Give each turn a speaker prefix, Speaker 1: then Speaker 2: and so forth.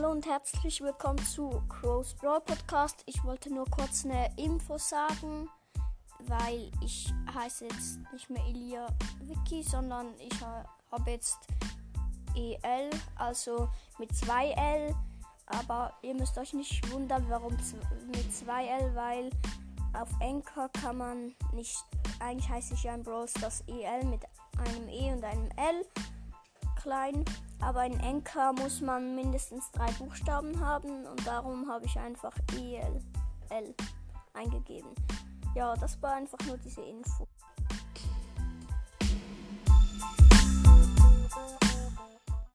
Speaker 1: Hallo und herzlich willkommen zu Crow's Brawl Podcast. Ich wollte nur kurz eine Info sagen, weil ich heiße jetzt nicht mehr Elia Wiki, sondern ich habe jetzt EL, also mit 2L. Aber ihr müsst euch nicht wundern, warum mit 2L, weil auf Anchor kann man nicht, eigentlich heiße ich ja in Brawl das EL mit einem E und einem L klein, aber in Enka muss man mindestens drei Buchstaben haben und darum habe ich einfach EL eingegeben. Ja, das war einfach nur diese Info.